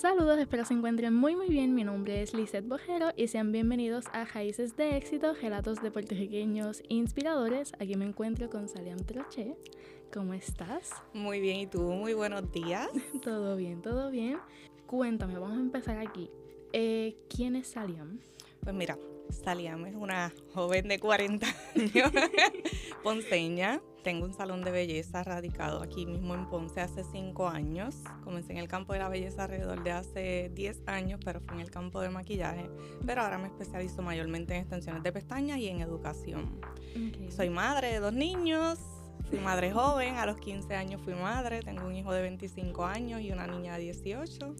Saludos, espero se encuentren muy muy bien. Mi nombre es Lizeth Bojero y sean bienvenidos a Raíces de Éxito, relatos de puertorriqueños inspiradores. Aquí me encuentro con Saliam Troche. ¿Cómo estás? Muy bien, ¿y tú? Muy buenos días. todo bien, todo bien. Cuéntame, vamos a empezar aquí. Eh, ¿Quién es Saliam? Pues mira, Saliam es una joven de 40 años, ponceña. Tengo un salón de belleza radicado aquí mismo en Ponce hace 5 años. Comencé en el campo de la belleza alrededor de hace 10 años, pero fue en el campo de maquillaje. Pero ahora me especializo mayormente en extensiones de pestañas y en educación. Soy madre de dos niños. Fui madre joven, a los 15 años fui madre, tengo un hijo de 25 años y una niña de 18.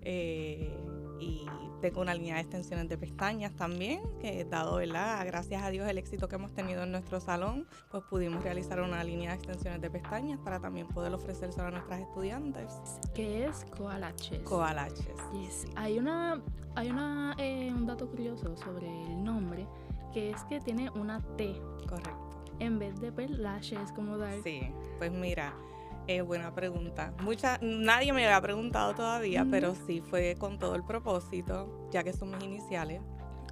Eh, y tengo una línea de extensiones de pestañas también, que dado, ¿verdad? Gracias a Dios el éxito que hemos tenido en nuestro salón, pues pudimos realizar una línea de extensiones de pestañas para también poder ofrecérselo a nuestras estudiantes. ¿Qué es Coalaches? Coalaches. Yes. Hay una, hay una, eh, un dato curioso sobre el nombre, que es que tiene una T. Correcto. En vez de perlashes como dar. Sí, pues mira, es buena pregunta. Mucha, nadie me había preguntado todavía, pero sí fue con todo el propósito, ya que son mis iniciales.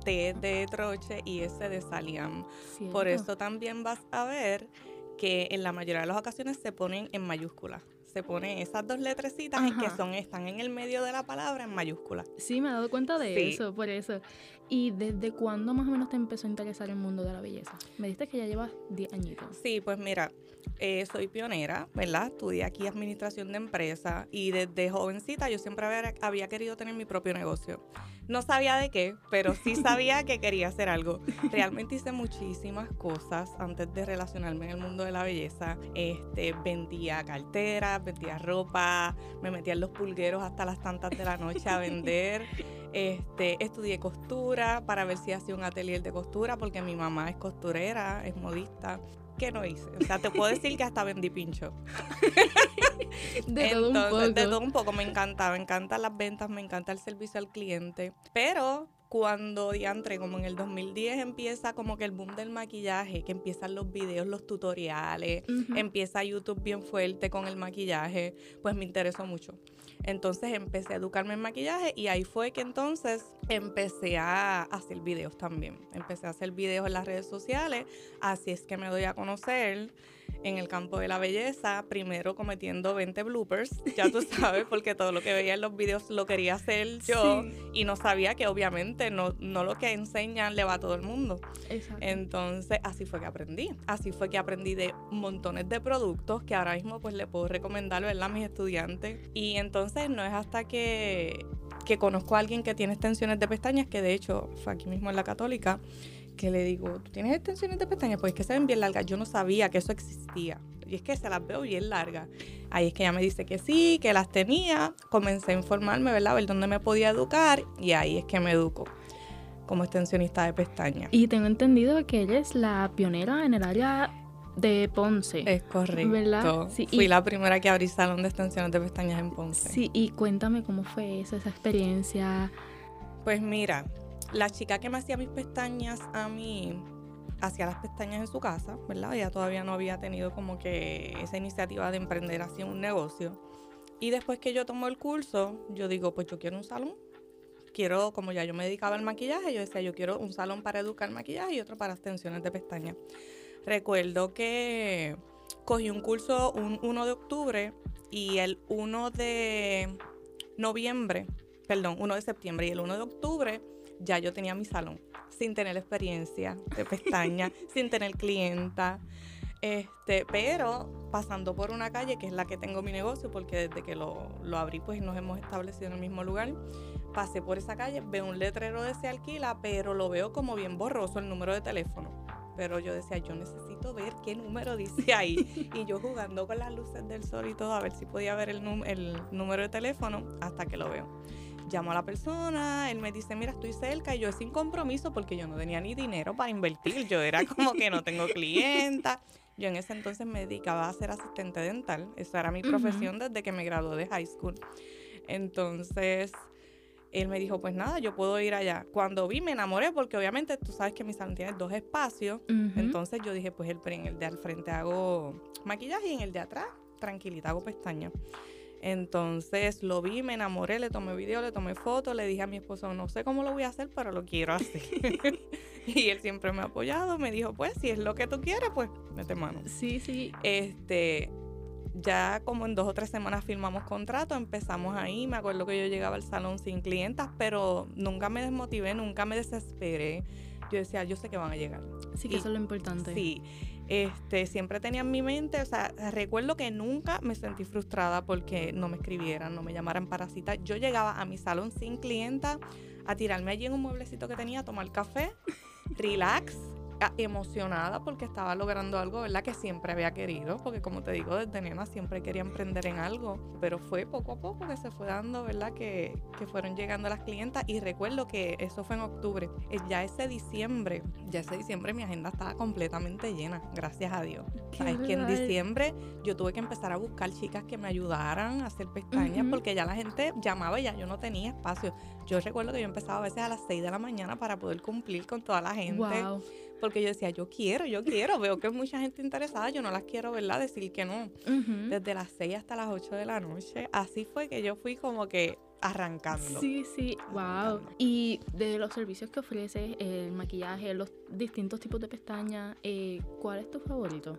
T de Troche y S de Saliam. Por eso también vas a ver que en la mayoría de las ocasiones se ponen en mayúsculas se ponen esas dos letrecitas en que son, están en el medio de la palabra en mayúsculas. Sí, me he dado cuenta de eso, por eso. ¿Y desde cuándo más o menos te empezó a interesar el mundo de la belleza? Me dijiste que ya llevas 10 añitos. Sí, pues mira, eh, soy pionera, ¿verdad? Estudié aquí administración de empresa y desde jovencita yo siempre había, había querido tener mi propio negocio. No sabía de qué, pero sí sabía que quería hacer algo. Realmente hice muchísimas cosas antes de relacionarme en el mundo de la belleza. Este, vendía carteras, vendía ropa, me metía en los pulgueros hasta las tantas de la noche a vender. Este, estudié costura para ver si hacía un atelier de costura porque mi mamá es costurera, es modista. ¿Qué no hice? O sea, te puedo decir que hasta vendí pincho. de todo un poco. De todo un poco. Me encanta, me encantan las ventas, me encanta el servicio al cliente. Pero cuando diantre, como en el 2010 empieza como que el boom del maquillaje, que empiezan los videos, los tutoriales, empieza YouTube bien fuerte con el maquillaje, pues me interesó mucho. Entonces empecé a educarme en maquillaje y ahí fue que entonces empecé a hacer videos también. Empecé a hacer videos en las redes sociales, así es que me doy a conocer en el campo de la belleza, primero cometiendo 20 bloopers, ya tú sabes, porque todo lo que veía en los videos lo quería hacer yo y no sabía que obviamente no, no lo que enseñan le va a todo el mundo. Entonces, así fue que aprendí. Así fue que aprendí de montones de productos que ahora mismo pues le puedo recomendar, ¿verdad? a mis estudiantes. Y entonces no es hasta que, que conozco a alguien que tiene extensiones de pestañas, que de hecho fue aquí mismo en la católica, que le digo, ¿tú tienes extensiones de pestañas? Pues es que se ven bien largas. Yo no sabía que eso existía. Y es que se las veo bien largas. Ahí es que ella me dice que sí, que las tenía. Comencé a informarme, ¿verdad? A ver dónde me podía educar. Y ahí es que me educo como extensionista de pestañas. Y tengo entendido que ella es la pionera en el área de Ponce. Es correcto. ¿Verdad? Sí, Fui la primera que abrí salón de extensiones de pestañas en Ponce. Sí, y cuéntame cómo fue eso, esa experiencia. Pues mira, la chica que me hacía mis pestañas a mí hacía las pestañas en su casa, ¿verdad? Ella todavía no había tenido como que esa iniciativa de emprender así un negocio. Y después que yo tomo el curso, yo digo, pues yo quiero un salón. Quiero, como ya yo me dedicaba al maquillaje, yo decía, yo quiero un salón para educar maquillaje y otro para extensiones de pestañas. Recuerdo que cogí un curso un 1 de octubre y el 1 de noviembre, perdón, 1 de septiembre y el 1 de octubre ya yo tenía mi salón, sin tener experiencia de pestaña, sin tener clienta. Este, pero pasando por una calle que es la que tengo mi negocio, porque desde que lo, lo, abrí, pues nos hemos establecido en el mismo lugar. Pasé por esa calle, veo un letrero de se alquila, pero lo veo como bien borroso el número de teléfono. Pero yo decía, yo necesito ver qué número dice ahí. y yo jugando con las luces del sol y todo, a ver si podía ver el, el número de teléfono hasta que lo veo llamo a la persona, él me dice, mira, estoy cerca y yo sin compromiso porque yo no tenía ni dinero para invertir, yo era como que no tengo clienta. Yo en ese entonces me dedicaba a ser asistente dental, esa era mi profesión desde que me gradué de high school. Entonces, él me dijo, pues nada, yo puedo ir allá. Cuando vi, me enamoré porque obviamente tú sabes que mi salón tiene dos espacios. Entonces yo dije, pues el, en el de al frente hago maquillaje y en el de atrás, tranquilita, hago pestañas. Entonces lo vi, me enamoré, le tomé video, le tomé fotos, le dije a mi esposo, no sé cómo lo voy a hacer, pero lo quiero así. y él siempre me ha apoyado, me dijo, pues si es lo que tú quieres, pues mete mano. Sí, sí. Este, ya como en dos o tres semanas firmamos contrato, empezamos ahí, me acuerdo que yo llegaba al salón sin clientas, pero nunca me desmotivé, nunca me desesperé. Yo decía, yo sé que van a llegar. Sí, que eso es lo importante. Sí, este, siempre tenía en mi mente, o sea, recuerdo que nunca me sentí frustrada porque no me escribieran, no me llamaran para cita. Yo llegaba a mi salón sin clienta a tirarme allí en un mueblecito que tenía, a tomar café, relax emocionada porque estaba logrando algo, ¿verdad? Que siempre había querido, porque como te digo, desde nena siempre quería emprender en algo, pero fue poco a poco que se fue dando, ¿verdad? Que, que fueron llegando las clientas y recuerdo que eso fue en octubre. Eh, ya ese diciembre, ya ese diciembre mi agenda estaba completamente llena, gracias a Dios. Sabes que en diciembre yo tuve que empezar a buscar chicas que me ayudaran a hacer pestañas porque ya la gente llamaba y ya yo no tenía espacio. Yo recuerdo que yo empezaba a veces a las 6 de la mañana para poder cumplir con toda la gente. Wow porque yo decía, yo quiero, yo quiero, veo que hay mucha gente interesada, yo no las quiero, ¿verdad? Decir que no. Desde las 6 hasta las 8 de la noche, así fue que yo fui como que arrancando. Sí, sí, wow. Y de los servicios que ofreces, el maquillaje, los distintos tipos de pestañas, eh, ¿cuál es tu favorito?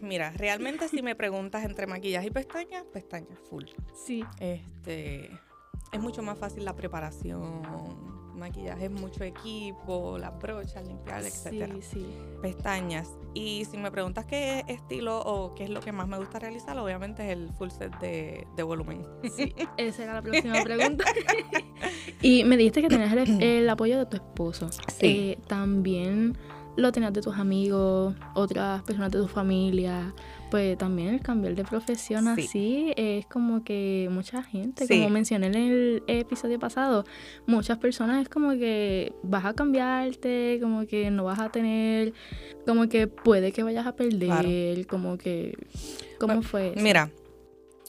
Mira, realmente si me preguntas entre maquillaje y pestañas, pestañas full. Sí. Este, es mucho más fácil la preparación maquillaje es mucho equipo, las brochas, limpiar, etcétera. Sí, sí. Pestañas. Y si me preguntas qué estilo o qué es lo que más me gusta realizar, obviamente es el full set de, volumen. Sí, esa era la próxima pregunta. y me dijiste que tenías el, apoyo de tu esposo. Sí. Eh, también lo tenías de tus amigos, otras personas de tu familia pues también el cambiar de profesión así es como que mucha gente, como mencioné en el episodio pasado, muchas personas es como que vas a cambiarte, como que no vas a tener, como que puede que vayas a perder, como que, ¿cómo fue? Mira,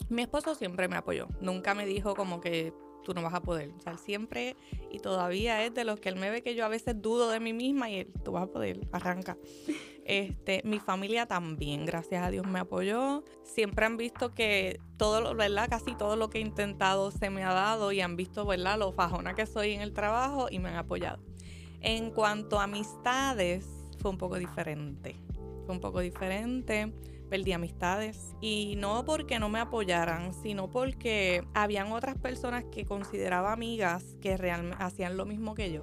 mi esposo siempre me apoyó, nunca me dijo como que tú no vas a poder. O sea, siempre y todavía es de los que él me ve que yo a veces dudo de mí misma y él, tú vas a poder, arranca. Este, mi familia también, gracias a Dios, me apoyó. Siempre han visto que todo lo, ¿verdad? Casi todo lo que he intentado se me ha dado y han visto, ¿verdad? Lo fajona que soy en el trabajo y me han apoyado. En cuanto a amistades, fue un poco diferente. Fue un poco diferente perdí amistades. Y no porque no me apoyaran, sino porque habían otras personas que consideraba amigas que realmente hacían lo mismo que yo.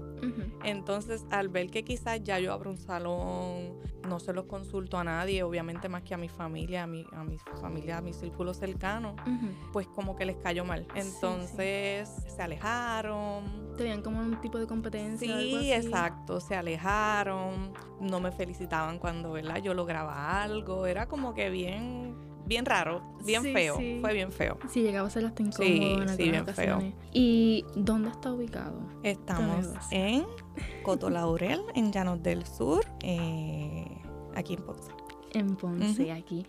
Entonces, al ver que quizás ya yo abro un salón, no se los consulto a nadie, obviamente más que a mi familia, a mi, a mi familia, a mi círculo cercano, pues como que les cayó mal. Entonces, se alejaron. Tenían como un tipo de competencia. Sí, exacto, se alejaron, no me felicitaban cuando, ¿verdad? Yo lograba algo, era como que bien, bien raro, bien feo. Fue bien feo. Sí, llegaba a ser hasta incómodo sí, sí, bien feo. ¿Y dónde está ubicado? Estamos en Coto Laurel, en Llanos del Sur, eh, aquí en Ponce. En Ponce, aquí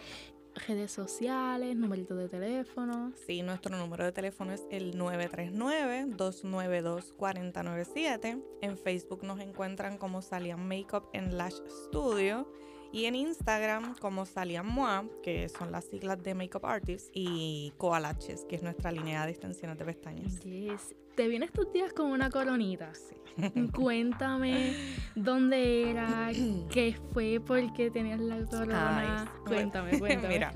redes sociales, numerito de teléfono. Sí, nuestro número de teléfono es el 939-292-4097. En Facebook nos encuentran como Salian Makeup en Lash Studio. Y en Instagram como Moa, que son las siglas de Makeup Artist, y Coalaches, que es nuestra línea de extensiones de pestañas. Yes. Te vienes estos días con una coronita. Cuéntame dónde era, qué fue, por qué tenías la corona. cuéntame, cuéntame. Mira,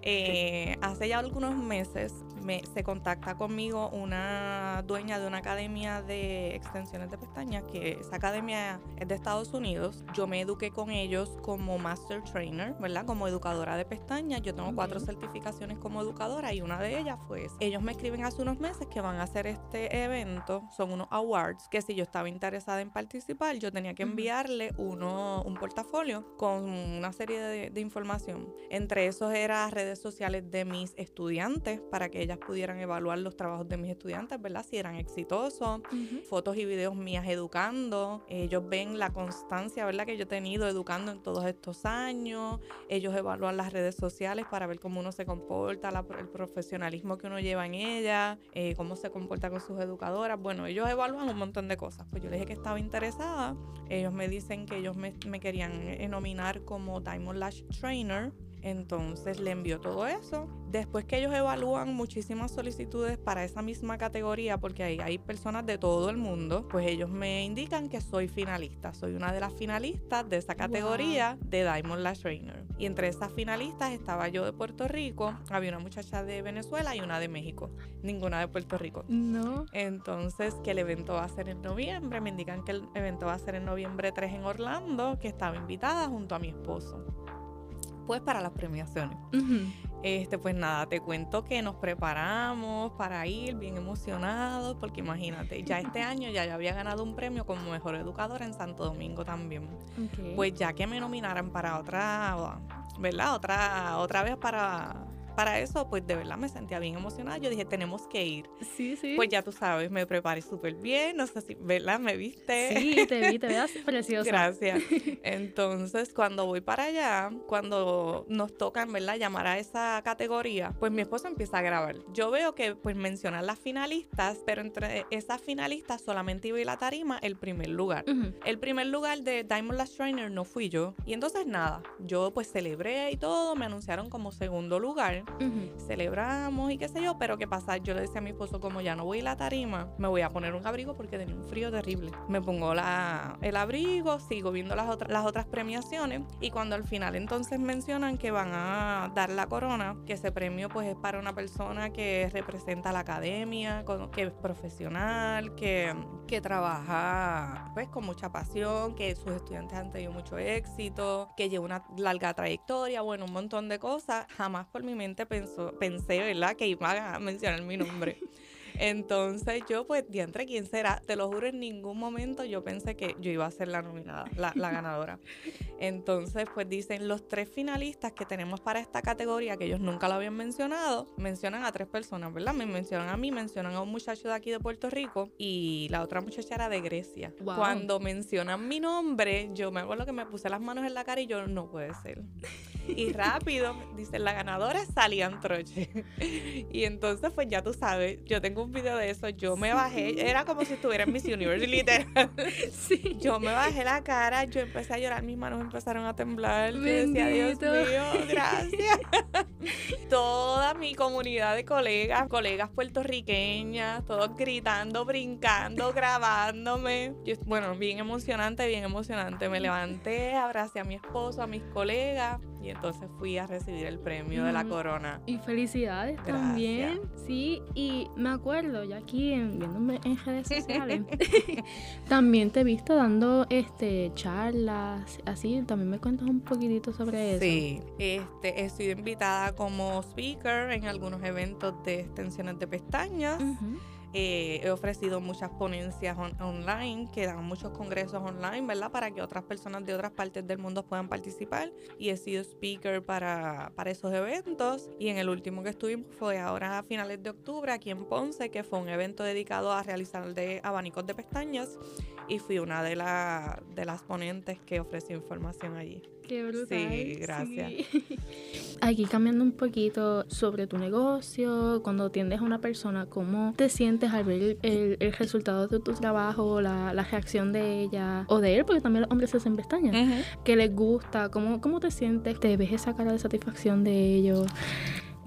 eh, hace ya algunos meses me, se contacta conmigo una dueña de una academia de extensiones de pestañas, que esa academia es de Estados Unidos. Yo me eduqué con ellos como Master Trainer, ¿verdad? Como educadora de pestañas. Yo tengo cuatro certificaciones como educadora y una de ellas fue Ellos me escriben hace unos meses que van a hacer este evento, son unos awards, que si yo estaba interesada en participar, yo tenía que enviarle uno, un portafolio con una serie de, de información. Entre esos eran redes sociales de mis estudiantes para que ellas pudieran evaluar los trabajos de mis estudiantes, ¿verdad? Si eran exitosos, fotos y videos mías educando, ellos ven la constancia, ¿verdad? Que yo he tenido educando en todos estos años, ellos evalúan las redes sociales para ver cómo uno se comporta, el profesionalismo que uno lleva en ella, eh, cómo se comporta con sus educadoras, bueno, ellos evalúan un montón de cosas, pues yo les dije que estaba interesada, ellos me dicen que ellos me, me querían nominar como Diamond Lash Trainer, Entonces le envió todo eso. Después que ellos evalúan muchísimas solicitudes para esa misma categoría, porque ahí hay personas de todo el mundo, pues ellos me indican que soy finalista. Soy una de las finalistas de esa categoría de Diamond Lash Trainer. Y entre esas finalistas estaba yo de Puerto Rico, había una muchacha de Venezuela y una de México. Ninguna de Puerto Rico. No. Entonces, que el evento va a ser en noviembre. Me indican que el evento va a ser en noviembre 3 en Orlando, que estaba invitada junto a mi esposo. Pues para las premiaciones. Este, pues nada, te cuento que nos preparamos para ir bien emocionados, porque imagínate, ya este año ya, ya había ganado un premio como mejor educadora en Santo Domingo también. Pues ya que me nominaran para otra, ¿verdad? Otra, otra vez para para eso, pues de verdad me sentía bien emocionada. Yo dije, tenemos que ir. Sí, sí. Pues ya tú sabes, me preparé súper bien. No sé si, ¿verdad? ¿Me viste? Sí, te vi, te veas preciosa. Gracias. Entonces, cuando voy para allá, cuando nos tocan, ¿verdad? Llamar a esa categoría, pues mi esposo empieza a grabar. Yo veo que, pues, mencionan las finalistas, pero entre esas finalistas solamente iba a la tarima el primer lugar. El primer lugar de Diamond Last Trainer no fui yo. Y entonces, nada, yo pues celebré y todo, me anunciaron como segundo lugar celebramos y qué sé yo, pero ¿qué pasa? Yo le decía a mi esposo, como ya no voy a la tarima, me voy a poner un abrigo porque tenía un frío terrible. Me pongo la, el abrigo, sigo viendo las, otras las otras premiaciones y cuando al final entonces mencionan que van a dar la corona, que ese premio pues es para una persona que representa la academia, que es profesional, que, que trabaja pues con mucha pasión, que sus estudiantes han tenido mucho éxito, que lleva una larga trayectoria, bueno, un montón de cosas, jamás por mi mente pensó, pensé, ¿verdad? Que iba a mencionar mi nombre. Entonces yo, pues, diantre, ¿quién será? Te lo juro, en ningún momento yo pensé que yo iba a ser la nominada, la, ganadora. Entonces, pues dicen, los tres finalistas que tenemos para esta categoría, que ellos nunca lo habían mencionado, mencionan a tres personas, ¿verdad? Me mencionan a mí, mencionan a un muchacho de aquí de Puerto Rico y la otra muchacha era de Grecia. Cuando mencionan mi nombre, yo me acuerdo que me puse las manos en la cara y yo, no puede ser. Y rápido, dicen, la ganadora es Salian Troche. y entonces, pues ya tú sabes, yo tengo un video de eso, yo me bajé, era como si estuviera en Miss Universe, literal. Sí. Yo me bajé la cara, yo empecé a llorar, mis manos empezaron a temblar. Yo decía, Dios mío, gracias. Toda mi comunidad de colegas, colegas puertorriqueñas, todos gritando, brincando, grabándome. bueno, bien emocionante, bien emocionante. Me levanté, abracé a mi esposo, a mis colegas y entonces fui a recibir el premio de la corona. Y felicidades también. Sí, y me acuerdo, ya aquí viéndome en redes sociales, también te he visto dando este charlas, así, también me cuentas un poquitito sobre eso. Sí, este, he sido invitada como speaker en algunos eventos de extensiones de pestañas. Eh, he ofrecido muchas ponencias online, que dan muchos congresos online, ¿verdad? Para que otras personas de otras partes del mundo puedan participar. Y he sido speaker para, para esos eventos. Y en el último que estuvimos fue ahora a finales de octubre aquí en Ponce, que fue un evento dedicado a realizar de abanicos de pestañas. Y fui una de, de las ponentes que ofreció información allí. Qué brutal. Sí, gracias. Aquí cambiando un poquito sobre tu negocio, cuando atiendes a una persona, ¿cómo te sientes al ver el, resultado de tu trabajo, la, reacción de ella o de él? Porque también los hombres se hacen pestañas. ¿Qué les gusta? ¿Cómo, ¿Cómo te sientes? ¿Te ves esa cara de satisfacción de ellos?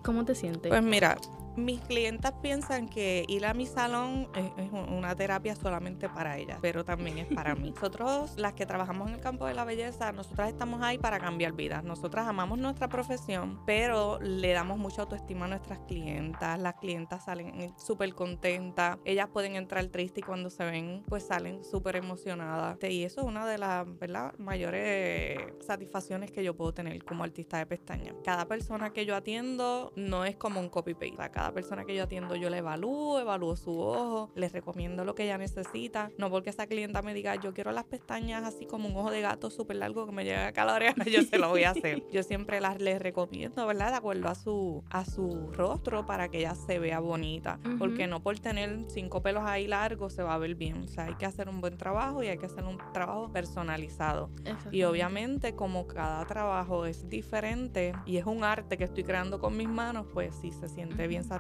¿Cómo te sientes? Pues mira, mis clientas piensan que ir a mi salón es, una terapia solamente para ellas, pero también es para mí. Nosotros, las que trabajamos en el campo de la belleza, nosotras estamos ahí para cambiar vidas. Nosotras amamos nuestra profesión, pero le damos mucha autoestima a nuestras clientas. Las clientas salen súper contentas. Ellas pueden entrar tristes y cuando se ven, pues salen súper emocionadas. Y eso es una de las mayores satisfacciones que yo puedo tener como artista de pestañas. Cada persona que yo atiendo no es como un copy-paste. Cada persona que yo atiendo yo le evalúo, evalúo su ojo, les recomiendo lo que ella necesita. No porque esa clienta me diga, yo quiero las pestañas así como un ojo de gato súper largo que me llegue a la oreja, yo se lo voy a hacer. Yo siempre las les recomiendo, ¿verdad? De acuerdo a su, a su rostro para que ella se vea bonita. Porque no por tener cinco pelos ahí largos se va a ver bien. O sea, hay que hacer un buen trabajo y hay que hacer un trabajo personalizado. Y obviamente como cada trabajo es diferente y es un arte que estoy creando con mis manos, pues sí se siente bien satisfactorio.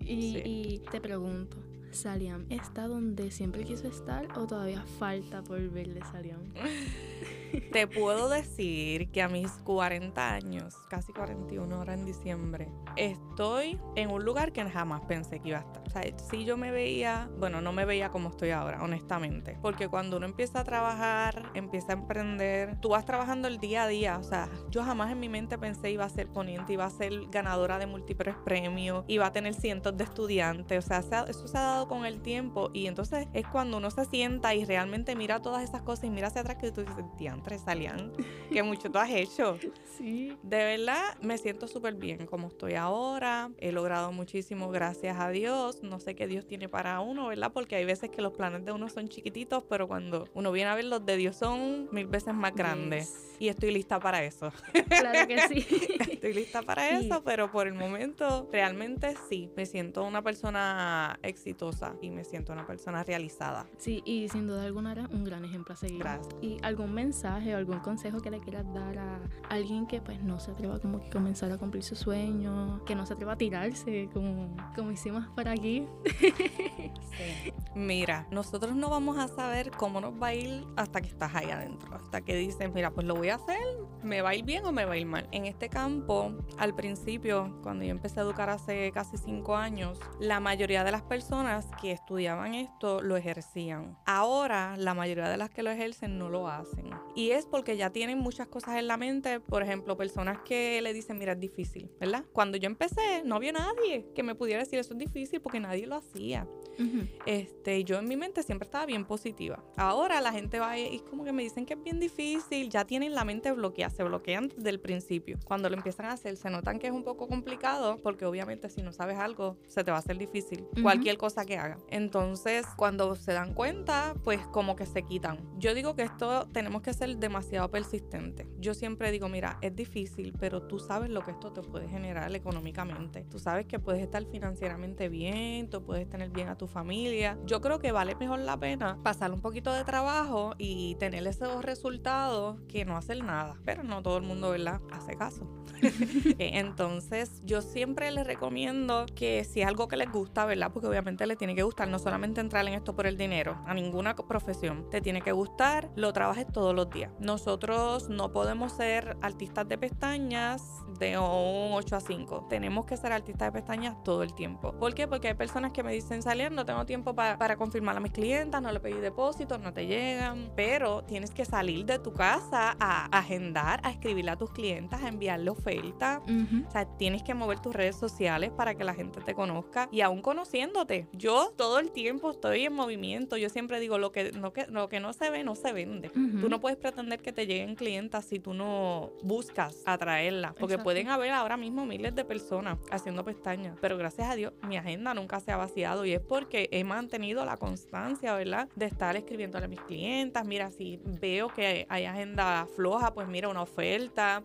Y, te pregunto, ¿Saliam está donde siempre quiso estar o todavía falta por verle Saliam? te puedo decir que a mis 40 años, casi 41 ahora en diciembre, estoy en un lugar que jamás pensé que iba a estar. O sea, si yo me veía, bueno, no me veía como estoy ahora, honestamente. Porque cuando uno empieza a trabajar, empieza a emprender, tú vas trabajando el día a día. O sea, yo jamás en mi mente pensé iba a ser poniente, iba a ser ganadora de múltiples premios, iba a tener cientos de estudiantes. O sea, eso se ha dado con el tiempo. Y entonces es cuando uno se sienta y realmente mira todas esas cosas y mira hacia atrás que tú dices, salían, que mucho tú has hecho. Sí. De verdad, me siento súper bien como estoy ahora. He logrado muchísimo, gracias a Dios. No sé qué Dios tiene para uno, ¿verdad? Porque hay veces que los planes de uno son chiquititos, pero cuando uno viene a ver los de Dios son mil veces más grandes. Y estoy lista para eso. Claro que sí. estoy lista para eso, pero por el momento realmente sí. Me siento una persona exitosa y me siento una persona realizada. Sí, y sin duda alguna era un gran ejemplo a seguir. Gracias. ¿Y algún mensaje o algún consejo que le quieras dar a alguien que pues no se atreva como que comenzar a cumplir su sueño, que no se atreva a tirarse como, como hicimos por aquí? Mira, nosotros no vamos a saber cómo nos va a ir hasta que estás ahí adentro, hasta que dices, mira, pues lo voy a hacer, me va a ir bien o me va a ir mal. En este campo, al principio, cuando yo empecé a educar hace casi cinco años, la mayoría de las personas que estudiaban esto lo ejercían. Ahora, la mayoría de las que lo ejercen no lo hacen. Y es porque ya tienen muchas cosas en la mente, por ejemplo, personas que le dicen, mira, es difícil, ¿verdad? Cuando yo empecé, no había nadie que me pudiera decir eso es difícil porque nadie lo hacía. Este, yo en mi mente siempre estaba bien positiva. Ahora la gente va y como que me dicen que es bien difícil, ya tienen la mente bloqueada, se bloquean desde el principio. Cuando lo empiezan a hacer, se notan que es un poco complicado porque obviamente si no sabes algo, se te va a hacer difícil cualquier cosa que haga. Entonces, cuando se dan cuenta, pues como que se quitan. Yo digo que esto tenemos que ser demasiado persistentes. Yo siempre digo, mira, es difícil, pero tú sabes lo que esto te puede generar económicamente. Tú sabes que puedes estar financieramente bien, tú puedes tener bien a tu familia. Yo creo que vale mejor la pena pasar un poquito de trabajo y tener esos resultados que no hacer nada. Pero no todo el mundo, ¿verdad? Hace caso. Eh, entonces, yo siempre les recomiendo que si es algo que les gusta, ¿verdad? Porque obviamente les tiene que gustar, no solamente entrar en esto por el dinero, a ninguna profesión. Te tiene que gustar, lo trabajes todos los días. Nosotros no podemos ser artistas de pestañas de un 8 a 5. Tenemos que ser artistas de pestañas todo el tiempo. ¿Por qué? Porque hay personas que me dicen, salir, no tengo tiempo para confirmar a mis clientas, no le pedí depósitos, no te llegan. Pero tienes que salir de tu casa a agendar, a escribirle a tus clientas, a enviarle oferta. O sea, tienes que mover tus redes sociales para que la gente te conozca. Y aún conociéndote, yo todo el tiempo estoy en movimiento. Yo siempre digo, lo que no, que, lo que no se ve, no se vende. Tú no puedes pretender que te lleguen clientas si tú no buscas atraerlas. Porque pueden haber ahora mismo miles de personas haciendo pestañas. Pero gracias a Dios, mi agenda nunca se ha vaciado. Y es porque he mantenido la constancia, ¿verdad? De estar escribiendo a mis clientas. Mira, si veo que hay agenda floja, pues mira, una oferta.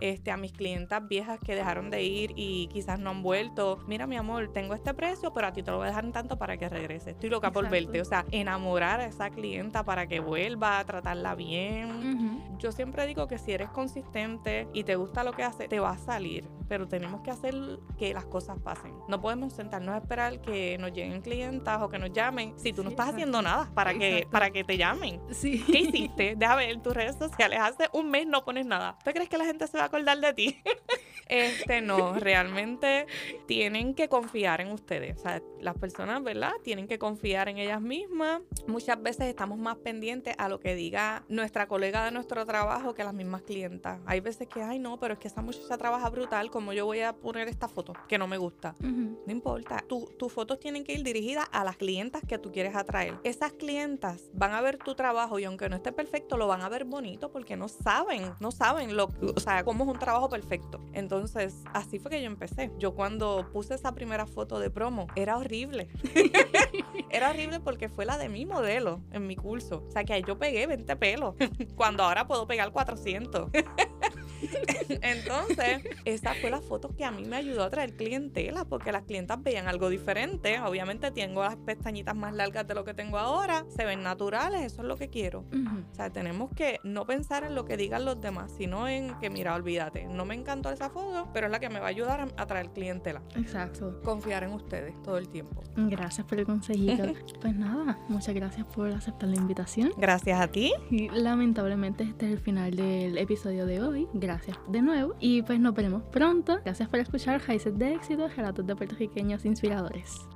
este, a mis clientas viejas que dejaron de ir y quizás no han vuelto. Mira, mi amor, tengo este precio, pero a ti te lo voy a dejar en tanto para que regrese. Estoy loca por verte. O sea, enamorar a esa clienta para que vuelva, tratarla bien. Yo siempre digo que si eres consistente y te gusta lo que haces, te va a salir. Pero tenemos que hacer que las cosas pasen. No podemos sentarnos a esperar que nos lleguen clientas o que nos llamen si tú no estás haciendo nada para que, para que te llamen. Sí. ¿Qué hiciste? Deja ver tus redes sociales. Hace un mes no pones nada. ¿Tú crees que la gente se va a acordar de ti? este no, realmente tienen que confiar en ustedes. O sea, las personas, ¿verdad? Tienen que confiar en ellas mismas. Muchas veces estamos más pendientes a lo que diga nuestra colega de nuestro trabajo que las mismas clientas. Hay veces que, ay, no, pero es que esa muchacha trabaja brutal, como yo voy a poner esta foto que no me gusta. No importa. tus fotos tienen que ir dirigidas a las clientas que tú quieres atraer. Esas clientas van a ver tu trabajo y aunque no esté perfecto, lo van a ver bonito porque no saben, no saben lo, o sea, cómo es un trabajo perfecto. Entonces, así fue que yo empecé. Yo cuando puse esa primera foto de promo, era horrible. era horrible porque fue la de mi modelo en mi curso. O sea, que ahí yo pegué 20 pelos, cuando ahora puedo pegar 400. Entonces, esa fue la foto que a mí me ayudó a traer clientela, porque las clientas veían algo diferente. Obviamente tengo las pestañitas más largas de lo que tengo ahora, se ven naturales, eso es lo que quiero. O sea, tenemos que no pensar en lo que digan los demás, sino en que, mira, olvídate, no me encantó esa foto, pero es la que me va a ayudar a, a traer clientela. Exacto. Confiar en ustedes todo el tiempo. Gracias por el consejito. pues nada, muchas gracias por aceptar la invitación. Gracias a ti. Y lamentablemente este es el final del episodio de hoy. Gracias de nuevo. Y pues nos veremos pronto. Gracias por escuchar Raíces de Éxito, relatos de puertorriqueños inspiradores.